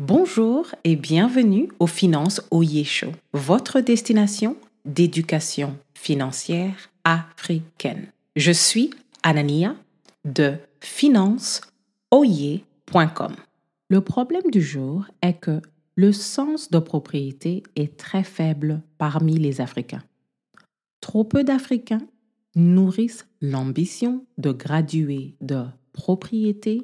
Bonjour et bienvenue au Finance Oye Show, votre destination d'éducation financière africaine. Je suis Anania de financeoyer.com. Le problème du jour est que le sens de propriété est très faible parmi les Africains. Trop peu d'Africains nourrissent l'ambition de graduer de propriété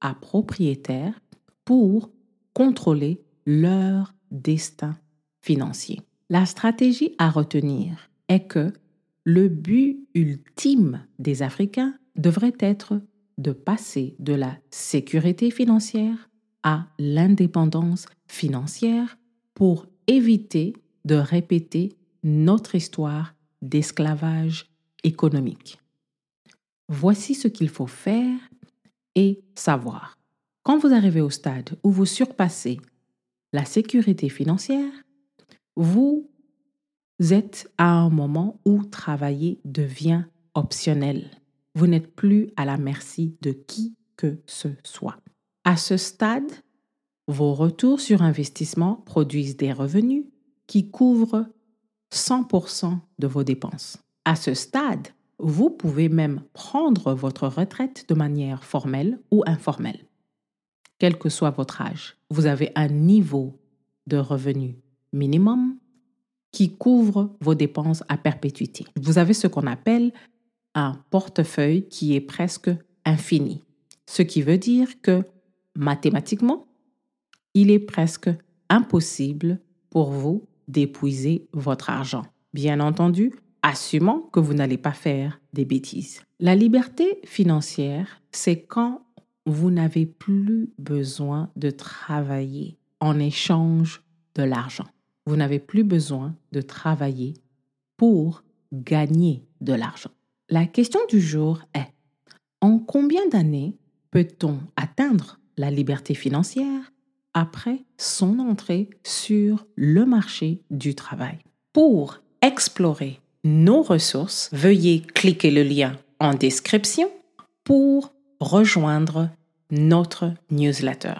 à propriétaire pour contrôler leur destin financier. La stratégie à retenir est que le but ultime des Africains devrait être de passer de la sécurité financière à l'indépendance financière pour éviter de répéter notre histoire d'esclavage économique. Voici ce qu'il faut faire et savoir. Quand vous arrivez au stade où vous surpassez la sécurité financière, vous êtes à un moment où travailler devient optionnel. Vous n'êtes plus à la merci de qui que ce soit. À ce stade, vos retours sur investissement produisent des revenus qui couvrent 100% de vos dépenses. À ce stade, vous pouvez même prendre votre retraite de manière formelle ou informelle quel que soit votre âge. Vous avez un niveau de revenu minimum qui couvre vos dépenses à perpétuité. Vous avez ce qu'on appelle un portefeuille qui est presque infini, ce qui veut dire que mathématiquement, il est presque impossible pour vous d'épuiser votre argent. Bien entendu, assumant que vous n'allez pas faire des bêtises. La liberté financière, c'est quand vous n'avez plus besoin de travailler en échange de l'argent. Vous n'avez plus besoin de travailler pour gagner de l'argent. La question du jour est, en combien d'années peut-on atteindre la liberté financière après son entrée sur le marché du travail? Pour explorer nos ressources, veuillez cliquer le lien en description pour rejoindre notre newsletter.